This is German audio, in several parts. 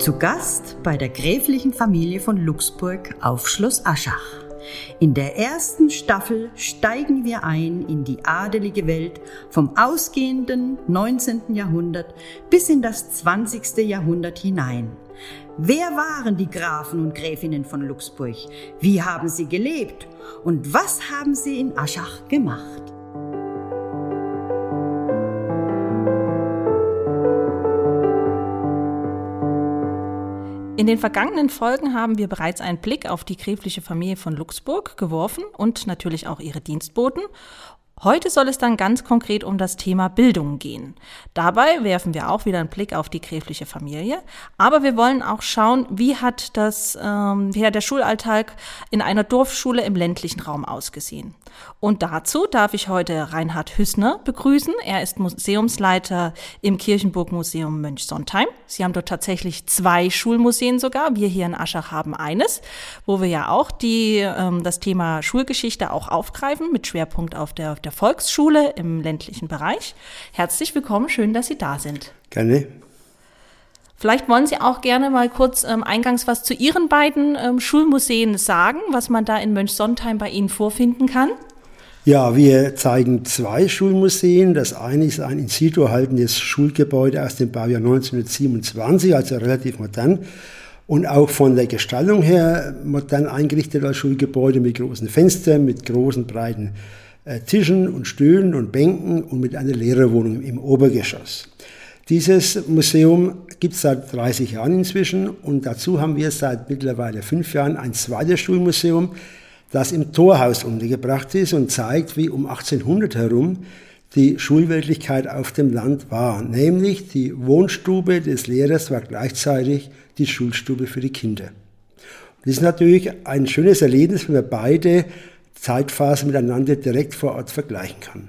Zu Gast bei der gräflichen Familie von Luxburg auf Schloss Aschach. In der ersten Staffel steigen wir ein in die adelige Welt vom ausgehenden 19. Jahrhundert bis in das 20. Jahrhundert hinein. Wer waren die Grafen und Gräfinnen von Luxburg? Wie haben sie gelebt? Und was haben sie in Aschach gemacht? In den vergangenen Folgen haben wir bereits einen Blick auf die gräfliche Familie von Luxburg geworfen und natürlich auch ihre Dienstboten. Heute soll es dann ganz konkret um das Thema Bildung gehen. Dabei werfen wir auch wieder einen Blick auf die gräfliche Familie, aber wir wollen auch schauen, wie hat das, ähm, wie hat der Schulalltag in einer Dorfschule im ländlichen Raum ausgesehen. Und dazu darf ich heute Reinhard Hüssner begrüßen. Er ist Museumsleiter im Kirchenburgmuseum Mönchsontheim. Sie haben dort tatsächlich zwei Schulmuseen sogar. Wir hier in Aschach haben eines, wo wir ja auch die, ähm, das Thema Schulgeschichte auch aufgreifen mit Schwerpunkt auf der, auf der der Volksschule im ländlichen Bereich. Herzlich willkommen, schön, dass Sie da sind. Gerne. Vielleicht wollen Sie auch gerne mal kurz ähm, eingangs was zu Ihren beiden ähm, Schulmuseen sagen, was man da in Mönchsontheim bei Ihnen vorfinden kann. Ja, wir zeigen zwei Schulmuseen. Das eine ist ein in situ erhaltenes Schulgebäude aus dem Baujahr 1927, also relativ modern und auch von der Gestaltung her modern eingerichtet als Schulgebäude mit großen Fenstern, mit großen breiten äh, Tischen und Stühlen und Bänken und mit einer Lehrerwohnung im Obergeschoss. Dieses Museum gibt es seit 30 Jahren inzwischen und dazu haben wir seit mittlerweile fünf Jahren ein zweites Schulmuseum, das im Torhaus untergebracht ist und zeigt, wie um 1800 herum die Schulwirklichkeit auf dem Land war. Nämlich die Wohnstube des Lehrers war gleichzeitig die Schulstube für die Kinder. Das ist natürlich ein schönes Erlebnis, wenn wir beide Zeitphase miteinander direkt vor Ort vergleichen kann.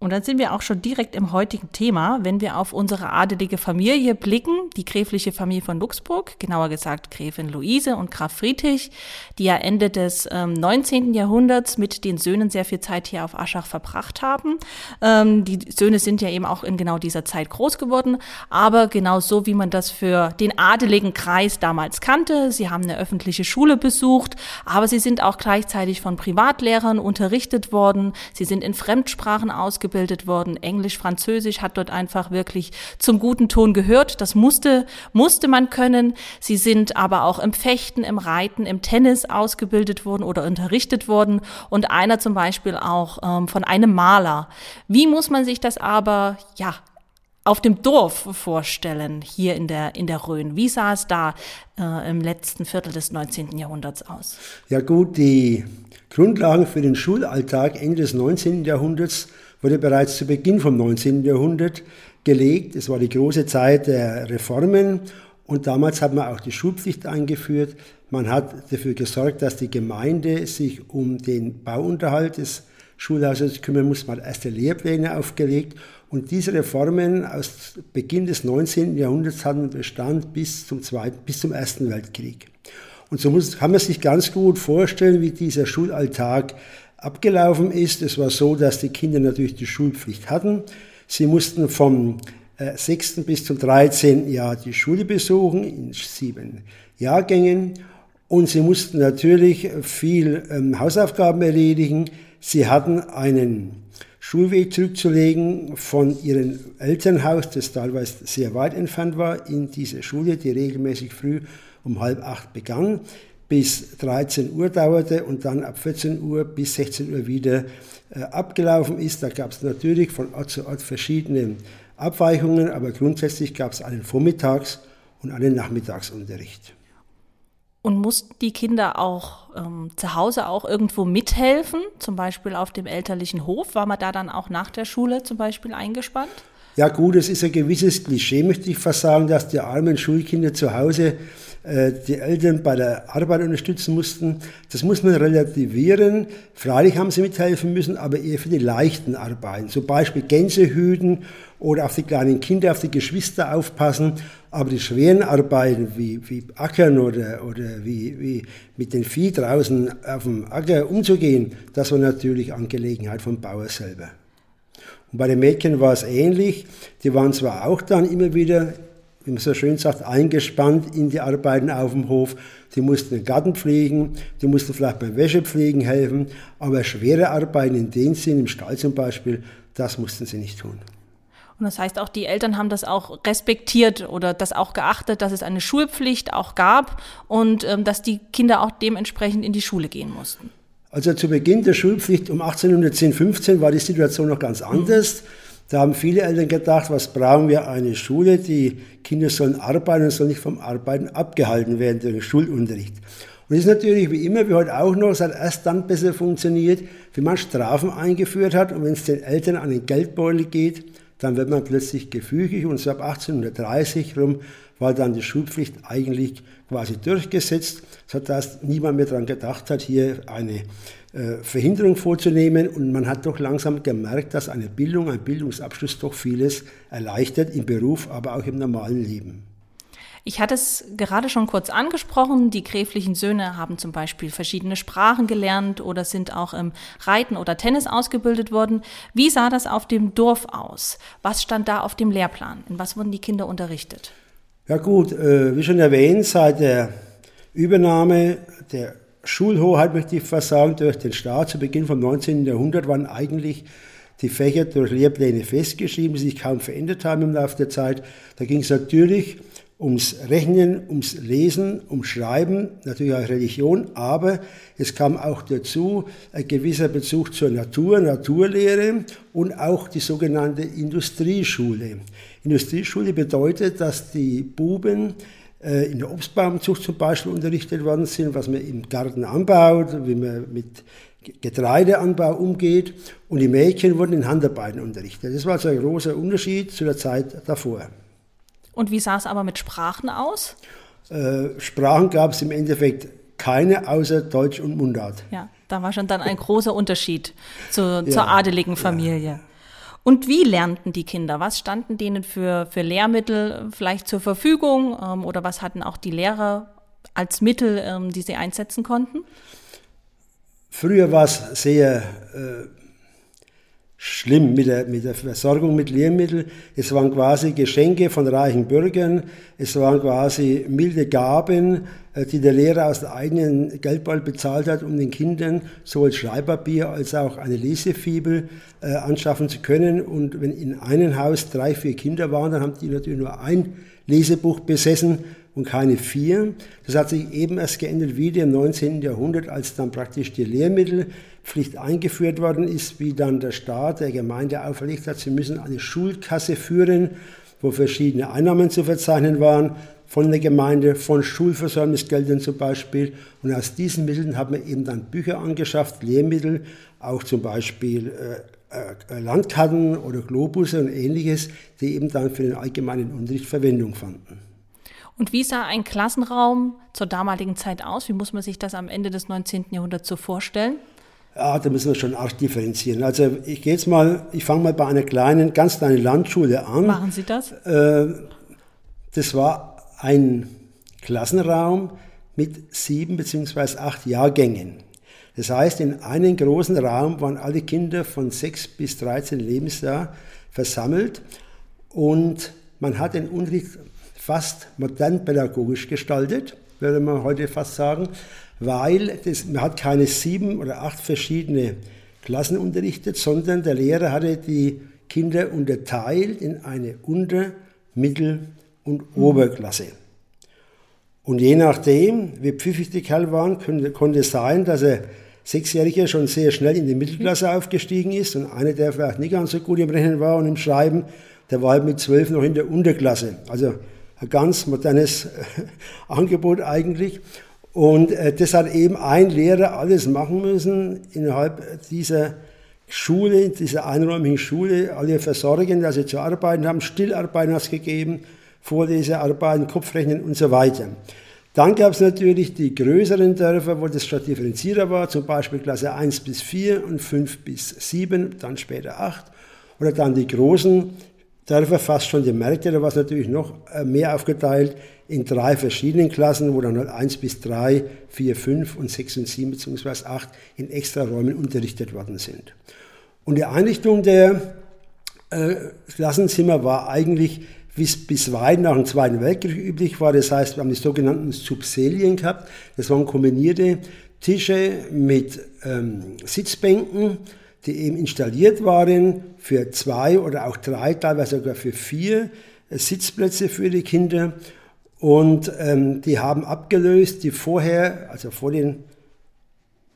Und dann sind wir auch schon direkt im heutigen Thema, wenn wir auf unsere adelige Familie blicken, die gräfliche Familie von Luxburg, genauer gesagt Gräfin Luise und Graf Friedrich, die ja Ende des ähm, 19. Jahrhunderts mit den Söhnen sehr viel Zeit hier auf Aschach verbracht haben. Ähm, die Söhne sind ja eben auch in genau dieser Zeit groß geworden, aber genau so, wie man das für den adeligen Kreis damals kannte. Sie haben eine öffentliche Schule besucht, aber sie sind auch gleichzeitig von Privatlehrern unterrichtet worden. Sie sind in Fremdsprachen ausgebildet ausgebildet worden. Englisch, Französisch hat dort einfach wirklich zum guten Ton gehört. Das musste, musste man können. Sie sind aber auch im Fechten, im Reiten, im Tennis ausgebildet worden oder unterrichtet worden. Und einer zum Beispiel auch ähm, von einem Maler. Wie muss man sich das aber, ja, auf dem Dorf vorstellen, hier in der, in der Rhön. Wie sah es da äh, im letzten Viertel des 19. Jahrhunderts aus? Ja gut, die Grundlagen für den Schulalltag Ende des 19. Jahrhunderts wurde bereits zu Beginn vom 19. Jahrhundert gelegt. Es war die große Zeit der Reformen und damals hat man auch die Schulpflicht eingeführt. Man hat dafür gesorgt, dass die Gemeinde sich um den Bauunterhalt des Schulhauses kümmern muss. Man hat erste Lehrpläne aufgelegt und diese Reformen aus Beginn des 19. Jahrhunderts hatten Bestand bis zum, Zweiten, bis zum Ersten Weltkrieg. Und so muss, kann man sich ganz gut vorstellen, wie dieser Schulalltag abgelaufen ist. Es war so, dass die Kinder natürlich die Schulpflicht hatten. Sie mussten vom äh, 6. bis zum 13. Jahr die Schule besuchen, in sieben Jahrgängen. Und sie mussten natürlich viel ähm, Hausaufgaben erledigen. Sie hatten einen Schulweg zurückzulegen von ihrem Elternhaus, das teilweise sehr weit entfernt war, in diese Schule, die regelmäßig früh um halb acht begann bis 13 Uhr dauerte und dann ab 14 Uhr bis 16 Uhr wieder äh, abgelaufen ist. Da gab es natürlich von Ort zu Ort verschiedene Abweichungen, aber grundsätzlich gab es einen Vormittags- und einen Nachmittagsunterricht. Und mussten die Kinder auch ähm, zu Hause auch irgendwo mithelfen, zum Beispiel auf dem elterlichen Hof? War man da dann auch nach der Schule zum Beispiel eingespannt? Ja gut, es ist ein gewisses Klischee, möchte ich fast sagen, dass die armen Schulkinder zu Hause die Eltern bei der Arbeit unterstützen mussten. Das muss man relativieren. Freilich haben sie mithelfen müssen, aber eher für die leichten Arbeiten. Zum Beispiel Gänse hüten oder auf die kleinen Kinder, auf die Geschwister aufpassen. Aber die schweren Arbeiten wie, wie Ackern oder, oder wie, wie mit den Vieh draußen auf dem Acker umzugehen, das war natürlich Angelegenheit vom Bauer selber. Und bei den Mädchen war es ähnlich. Die waren zwar auch dann immer wieder wie man so schön sagt, eingespannt in die Arbeiten auf dem Hof. Sie mussten den Garten pflegen, die mussten vielleicht beim Wäschepflegen helfen, aber schwere Arbeiten in dem Sinn, im Stall zum Beispiel, das mussten sie nicht tun. Und das heißt auch, die Eltern haben das auch respektiert oder das auch geachtet, dass es eine Schulpflicht auch gab und ähm, dass die Kinder auch dementsprechend in die Schule gehen mussten. Also zu Beginn der Schulpflicht um 1810, 15 war die Situation noch ganz anders. Mhm. Da haben viele Eltern gedacht, was brauchen wir eine Schule? Die Kinder sollen arbeiten und sollen nicht vom Arbeiten abgehalten werden durch den Schulunterricht. Und das ist natürlich wie immer, wie heute auch noch, es hat erst dann besser funktioniert, wenn man Strafen eingeführt hat und wenn es den Eltern an den Geldbeutel geht, dann wird man plötzlich gefügig und so ab 1830 rum war dann die Schulpflicht eigentlich quasi durchgesetzt, sodass niemand mehr daran gedacht hat, hier eine Verhinderung vorzunehmen. Und man hat doch langsam gemerkt, dass eine Bildung, ein Bildungsabschluss doch vieles erleichtert im Beruf, aber auch im normalen Leben. Ich hatte es gerade schon kurz angesprochen. Die gräflichen Söhne haben zum Beispiel verschiedene Sprachen gelernt oder sind auch im Reiten oder Tennis ausgebildet worden. Wie sah das auf dem Dorf aus? Was stand da auf dem Lehrplan? In was wurden die Kinder unterrichtet? Ja gut, äh, wie schon erwähnt, seit der Übernahme der Schulhoheit, möchte ich fast sagen, durch den Staat zu Beginn vom 19. Jahrhundert waren eigentlich die Fächer durch Lehrpläne festgeschrieben, die sich kaum verändert haben im Laufe der Zeit. Da ging es natürlich ums Rechnen, ums Lesen, ums Schreiben, natürlich auch Religion, aber es kam auch dazu ein gewisser Bezug zur Natur, Naturlehre und auch die sogenannte Industrieschule. Industrieschule bedeutet, dass die Buben in der Obstbaumzucht zum Beispiel unterrichtet worden sind, was man im Garten anbaut, wie man mit Getreideanbau umgeht und die Mädchen wurden in Handarbeiten unterrichtet. Das war also ein großer Unterschied zu der Zeit davor. Und wie sah es aber mit Sprachen aus? Äh, Sprachen gab es im Endeffekt keine außer Deutsch und Mundart. Ja, da war schon dann ein großer Unterschied zu, ja, zur adeligen Familie. Ja. Und wie lernten die Kinder? Was standen denen für, für Lehrmittel vielleicht zur Verfügung ähm, oder was hatten auch die Lehrer als Mittel, ähm, die sie einsetzen konnten? Früher war es sehr äh, schlimm mit der, mit der Versorgung mit Lehrmitteln. Es waren quasi Geschenke von reichen Bürgern, es waren quasi milde Gaben, äh, die der Lehrer aus dem eigenen Geldbeutel bezahlt hat, um den Kindern sowohl Schreibpapier als auch eine Lesefibel äh, anschaffen zu können. Und wenn in einem Haus drei, vier Kinder waren, dann haben die natürlich nur ein Lesebuch besessen und keine vier. Das hat sich eben erst geändert wieder im 19. Jahrhundert, als dann praktisch die Lehrmittelpflicht eingeführt worden ist, wie dann der Staat der Gemeinde auferlegt hat, sie müssen eine Schulkasse führen, wo verschiedene Einnahmen zu verzeichnen waren von der Gemeinde, von Schulversäumnisgeldern zum Beispiel. Und aus diesen Mitteln hat man eben dann Bücher angeschafft, Lehrmittel, auch zum Beispiel äh, äh, Landkarten oder Globusse und ähnliches, die eben dann für den allgemeinen Unterricht Verwendung fanden. Und wie sah ein Klassenraum zur damaligen Zeit aus? Wie muss man sich das am Ende des 19. Jahrhunderts so vorstellen? Ja, da müssen wir schon arg differenzieren. Also ich gehe jetzt mal, ich fange mal bei einer kleinen, ganz kleinen Landschule an. Machen Sie das? Äh, das war ein Klassenraum mit sieben beziehungsweise acht Jahrgängen. Das heißt, in einem großen Raum waren alle Kinder von sechs bis 13 Lebensjahr versammelt und man hat den Unterricht fast modern pädagogisch gestaltet, würde man heute fast sagen, weil das, man hat keine sieben oder acht verschiedene Klassen unterrichtet, sondern der Lehrer hatte die Kinder unterteilt in eine Unter-, Mittel- und Oberklasse. Und je nachdem, wie pfiffig die Kerl waren, konnte, konnte es sein, dass er Sechsjähriger schon sehr schnell in die Mittelklasse aufgestiegen ist und einer, der vielleicht nicht ganz so gut im Rechnen war und im Schreiben, der war halt mit zwölf noch in der Unterklasse. Also ein ganz modernes äh, Angebot eigentlich. Und äh, das hat eben ein Lehrer alles machen müssen innerhalb dieser Schule, dieser einräumigen Schule, alle versorgen, dass sie zu arbeiten haben. Stillarbeiten hat es gegeben, Vorlesearbeiten, Kopfrechnen und so weiter. Dann gab es natürlich die größeren Dörfer, wo das schon differenzierter war, zum Beispiel Klasse 1 bis 4 und 5 bis 7, dann später 8. Oder dann die großen Dörfer, fast schon die Märkte, da war es natürlich noch äh, mehr aufgeteilt in drei verschiedenen Klassen, wo dann halt 1 bis 3, 4, 5 und 6 und 7 bzw. 8 in extra Räumen unterrichtet worden sind. Und die Einrichtung der äh, Klassenzimmer war eigentlich es bis weit nach dem Zweiten Weltkrieg üblich war. Das heißt, wir haben die sogenannten Subselien gehabt. Das waren kombinierte Tische mit ähm, Sitzbänken, die eben installiert waren für zwei oder auch drei, teilweise sogar für vier äh, Sitzplätze für die Kinder. Und ähm, die haben abgelöst die vorher, also vor den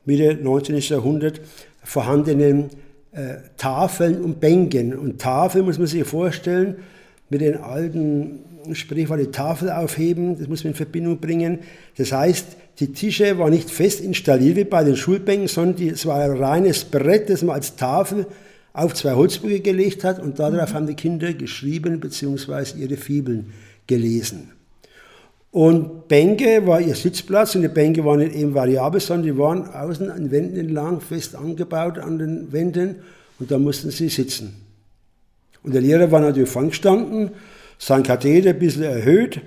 Mitte 19. Jahrhundert, vorhandenen äh, Tafeln und Bänken. Und Tafel muss man sich vorstellen, mit den alten Sprichwort die Tafel aufheben, das muss man in Verbindung bringen. Das heißt, die Tische waren nicht fest installiert wie bei den Schulbänken, sondern es war ein reines Brett, das man als Tafel auf zwei Holzböcke gelegt hat und darauf haben die Kinder geschrieben bzw. ihre Fibeln gelesen. Und Bänke war ihr Sitzplatz und die Bänke waren nicht eben variabel, sondern die waren außen an Wänden entlang fest angebaut an den Wänden und da mussten sie sitzen. Und der Lehrer war natürlich vorn gestanden, sein Katheder ein bisschen erhöht,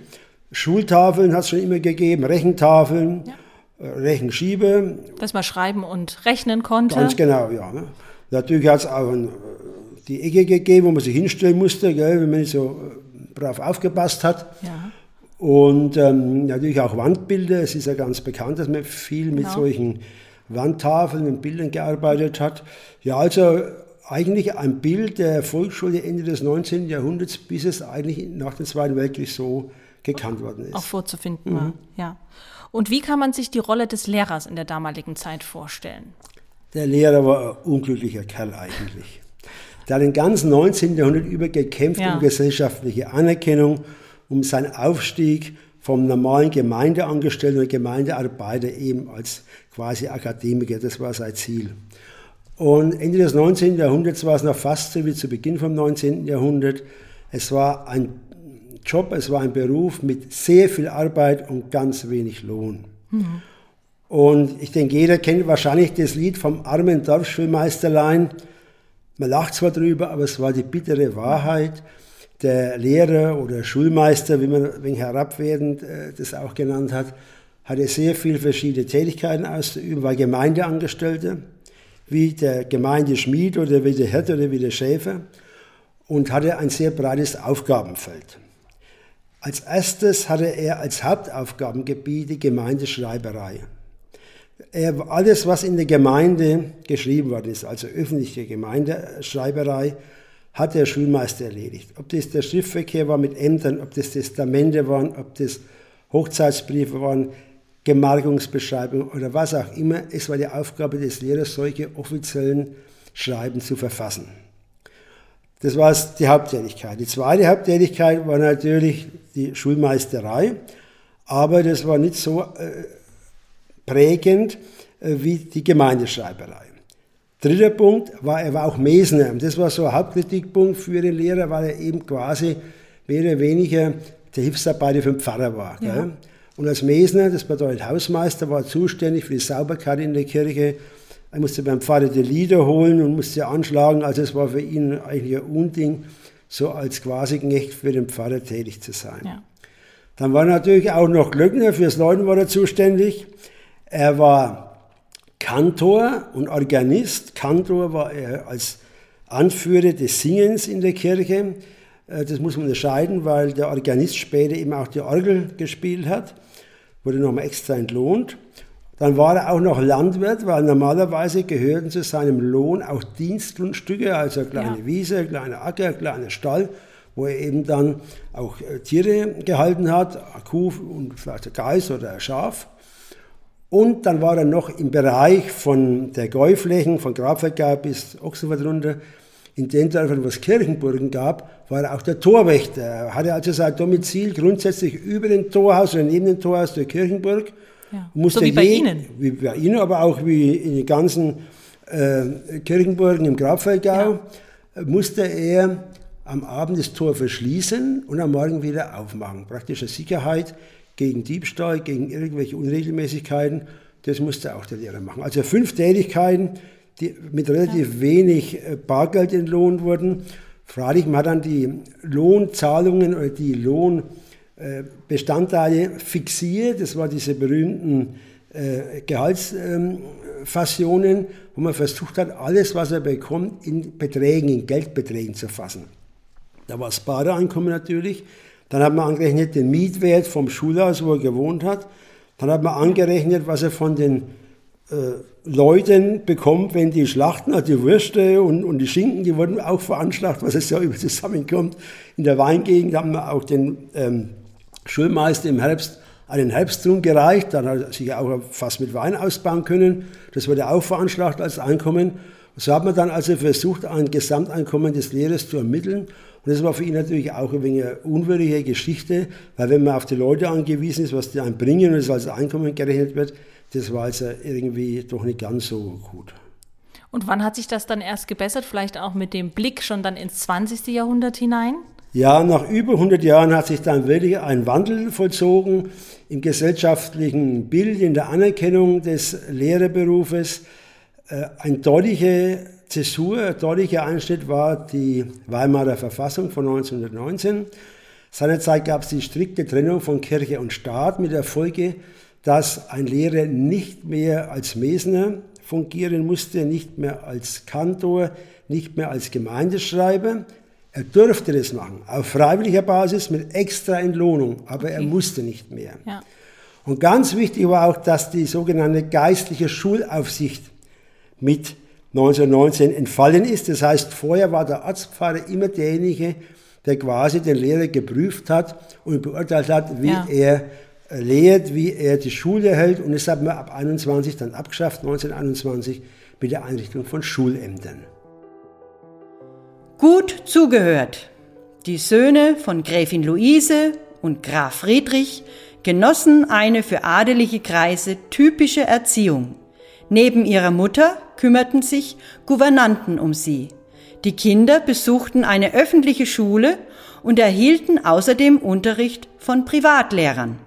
Schultafeln hat es schon immer gegeben, Rechentafeln, ja. Äh, Rechenschiebe. Dass man schreiben und rechnen konnte. Ganz genau, ja. Ne? Natürlich hat es auch ein, die Ecke gegeben, wo man sich hinstellen musste, gell, wenn man nicht so äh, brav aufgepasst hat. Ja. Und ähm, natürlich auch Wandbilder. Es ist ja ganz bekannt, dass man viel mit genau. solchen Wandtafeln und Bildern gearbeitet hat. Ja, also eigentlich ein Bild der Volksschule Ende des 19. Jahrhunderts, bis es eigentlich nach dem Zweiten Weltkrieg so gekannt worden ist. Auch vorzufinden mhm. war, ja. Und wie kann man sich die Rolle des Lehrers in der damaligen Zeit vorstellen? Der Lehrer war ein unglücklicher Kerl eigentlich. Der hat den ganzen 19. Jahrhundert über gekämpft ja. um gesellschaftliche Anerkennung, um seinen Aufstieg vom normalen Gemeindeangestellten und Gemeindearbeiter eben als quasi Akademiker. Das war sein Ziel. Und Ende des 19. Jahrhunderts war es noch fast so wie zu Beginn vom 19. Jahrhundert. Es war ein Job, es war ein Beruf mit sehr viel Arbeit und ganz wenig Lohn. Mhm. Und ich denke, jeder kennt wahrscheinlich das Lied vom armen Dorfschulmeisterlein. Man lacht zwar drüber, aber es war die bittere Wahrheit der Lehrer oder Schulmeister, wie man wegen herabwertend äh, das auch genannt hat, hatte sehr viele verschiedene Tätigkeiten auszuüben, war Gemeindeangestellter, wie der Gemeindeschmied oder wie der Hirt oder wie der Schäfer und hatte ein sehr breites Aufgabenfeld. Als erstes hatte er als Hauptaufgabengebiet die Gemeindeschreiberei. Er, alles, was in der Gemeinde geschrieben worden ist, also öffentliche Gemeindeschreiberei, hat der Schulmeister erledigt. Ob das der Schriftverkehr war mit Ämtern, ob das Testamente waren, ob das Hochzeitsbriefe waren, Gemarkungsbeschreibungen oder was auch immer. Es war die Aufgabe des Lehrers, solche offiziellen Schreiben zu verfassen. Das war die Haupttätigkeit. Die zweite Haupttätigkeit war natürlich die Schulmeisterei, aber das war nicht so äh, prägend äh, wie die Gemeindeschreiberei. Dritter Punkt war, er war auch Mesner. Das war so ein Hauptkritikpunkt für den Lehrer, weil er eben quasi mehr oder weniger der Hilfsarbeiter für den Pfarrer war. Ja. Und als Mesner, das bedeutet Hausmeister, war zuständig für die Sauberkeit in der Kirche. Er musste beim Pfarrer die Lieder holen und musste anschlagen. Also es war für ihn eigentlich ein Unding, so als quasi Knecht für den Pfarrer tätig zu sein. Ja. Dann war natürlich auch noch Glöckner, fürs Leuten war er zuständig. Er war Kantor und Organist. Kantor war er als Anführer des Singens in der Kirche. Äh, das muss man unterscheiden, weil der Organist später eben auch die Orgel gespielt hat, wurde nochmal extra entlohnt. Dann war er auch noch Landwirt, weil normalerweise gehörten zu seinem Lohn auch Dienstgrundstücke, also kleine ja. Wiese, kleiner Acker, kleiner Stall, wo er eben dann auch äh, Tiere gehalten hat, eine Kuh und vielleicht ein Geiß oder ein Schaf. Und dann war er noch im Bereich von der Gäuflächen, von Grabfeldgau bis Ochsenfeld runter, in den Dörfern, wo es Kirchenburgen gab, war er auch der Torwächter. Er hatte also sein Domizil grundsätzlich über dem Torhaus oder neben dem Torhaus der Kirchenburg. Ja. so wie bei je, Ihnen. Wie bei Ihnen, aber auch wie in den ganzen äh, Kirchenburgen im Grabfeldgau, ja. musste er am Abend das Tor verschließen und am Morgen wieder aufmachen. Praktische Sicherheit gegen Diebstahl, gegen irgendwelche Unregelmäßigkeiten. Das musste auch der Lehrer machen. Also fünf Tätigkeiten, die mit relativ ja. wenig äh, Bargeld entlohnt wurden. Freilich, man hat dann die Lohnzahlungen oder die Lohnbestandteile äh, fixiert. Das waren diese berühmten äh, Da war das Badeeinkommen natürlich. Dann hat man angerechnet den Mietwert vom Schulhaus, wo er gewohnt hat. Dann hat man angerechnet, was er von den äh, Leuten bekommt, wenn die Schlachten, also die Würste und, und die Schinken, die wurden auch veranschlagt, was es ja über zusammenkommt. In der Weingegend haben wir auch den ähm, Schulmeister im Herbst einen Herbsttrunk gereicht, dann hat er sich auch fast mit Wein ausbauen können. Das wurde auch veranschlagt als Einkommen. So hat man dann also versucht, ein Gesamteinkommen des Lehrers zu ermitteln. Und das war für ihn natürlich auch ein wenig eine unwürdige Geschichte, weil wenn man auf die Leute angewiesen ist, was die einen bringen und es als Einkommen gerechnet wird, das war also irgendwie doch nicht ganz so gut. Und wann hat sich das dann erst gebessert? Vielleicht auch mit dem Blick schon dann ins 20. Jahrhundert hinein? Ja, nach über 100 Jahren hat sich dann wirklich ein Wandel vollzogen im gesellschaftlichen Bild, in der Anerkennung des Lehrerberufes. Äh, ein deutlicher Zäsur, ein deutlicher Einschnitt war die Weimarer Verfassung von 1919. Seinerzeit gab es die strikte Trennung von Kirche und Staat mit der Folge, dass ein Lehrer nicht mehr als Mesner fungieren musste, nicht mehr als Kantor, nicht mehr als Gemeindeschreiber. Er durfte das machen, auf freiwilliger Basis mit extra Entlohnung, aber okay. er musste nicht mehr. Ja. Und ganz wichtig war auch, dass die sogenannte geistliche Schulaufsicht mit 1919 entfallen ist. Das heißt, vorher war der Arztpfarrer immer derjenige, der quasi den Lehrer geprüft hat und beurteilt hat, wie ja. er lehrt, wie er die Schule hält. Und das hat man ab 21 dann abgeschafft, 1921, mit der Einrichtung von Schulämtern. Gut zugehört. Die Söhne von Gräfin Luise und Graf Friedrich genossen eine für adelige Kreise typische Erziehung. Neben ihrer Mutter kümmerten sich Gouvernanten um sie. Die Kinder besuchten eine öffentliche Schule und erhielten außerdem Unterricht von Privatlehrern.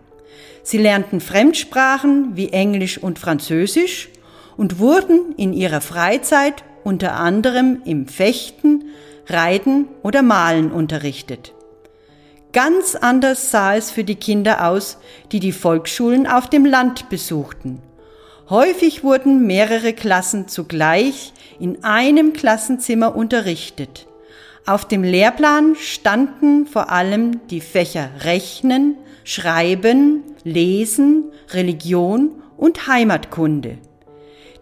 Sie lernten Fremdsprachen wie Englisch und Französisch und wurden in ihrer Freizeit unter anderem im Fechten, Reiten oder Malen unterrichtet. Ganz anders sah es für die Kinder aus, die die Volksschulen auf dem Land besuchten. Häufig wurden mehrere Klassen zugleich in einem Klassenzimmer unterrichtet. Auf dem Lehrplan standen vor allem die Fächer Rechnen, Schreiben, Lesen, Religion und Heimatkunde.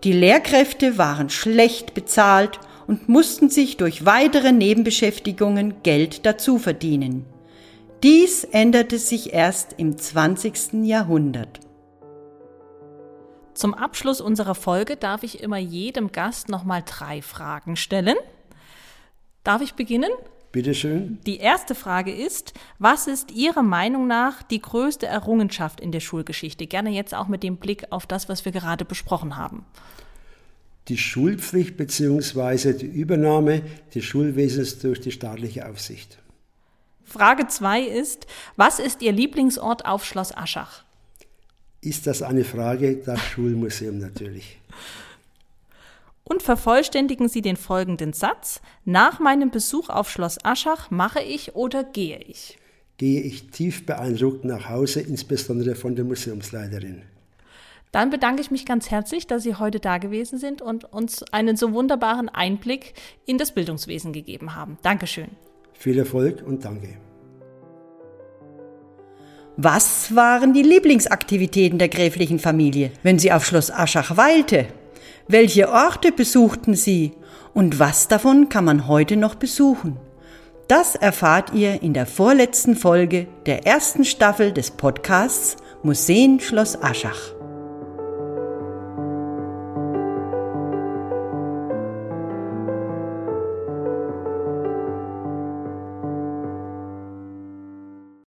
Die Lehrkräfte waren schlecht bezahlt und mussten sich durch weitere Nebenbeschäftigungen Geld dazu verdienen. Dies änderte sich erst im 20. Jahrhundert. Zum Abschluss unserer Folge darf ich immer jedem Gast nochmal drei Fragen stellen. Darf ich beginnen? Bitte schön. Die erste Frage ist, was ist Ihrer Meinung nach die größte Errungenschaft in der Schulgeschichte? Gerne jetzt auch mit dem Blick auf das, was wir gerade besprochen haben. Die Schulpflicht bzw. die Übernahme des Schulwesens durch die staatliche Aufsicht. Frage 2 ist, was ist Ihr Lieblingsort auf Schloss Aschach? Ist das eine Frage? Das Schulmuseum natürlich und vervollständigen Sie den folgenden Satz. Nach meinem Besuch auf Schloss Aschach mache ich oder gehe ich? Gehe ich tief beeindruckt nach Hause, insbesondere von der Museumsleiterin. Dann bedanke ich mich ganz herzlich, dass Sie heute da gewesen sind und uns einen so wunderbaren Einblick in das Bildungswesen gegeben haben. Dankeschön. Viel Erfolg und danke. Was waren die Lieblingsaktivitäten der gräflichen Familie, wenn sie auf Schloss Aschach weilte? Welche Orte besuchten Sie und was davon kann man heute noch besuchen? Das erfahrt ihr in der vorletzten Folge der ersten Staffel des Podcasts Museen Schloss Aschach.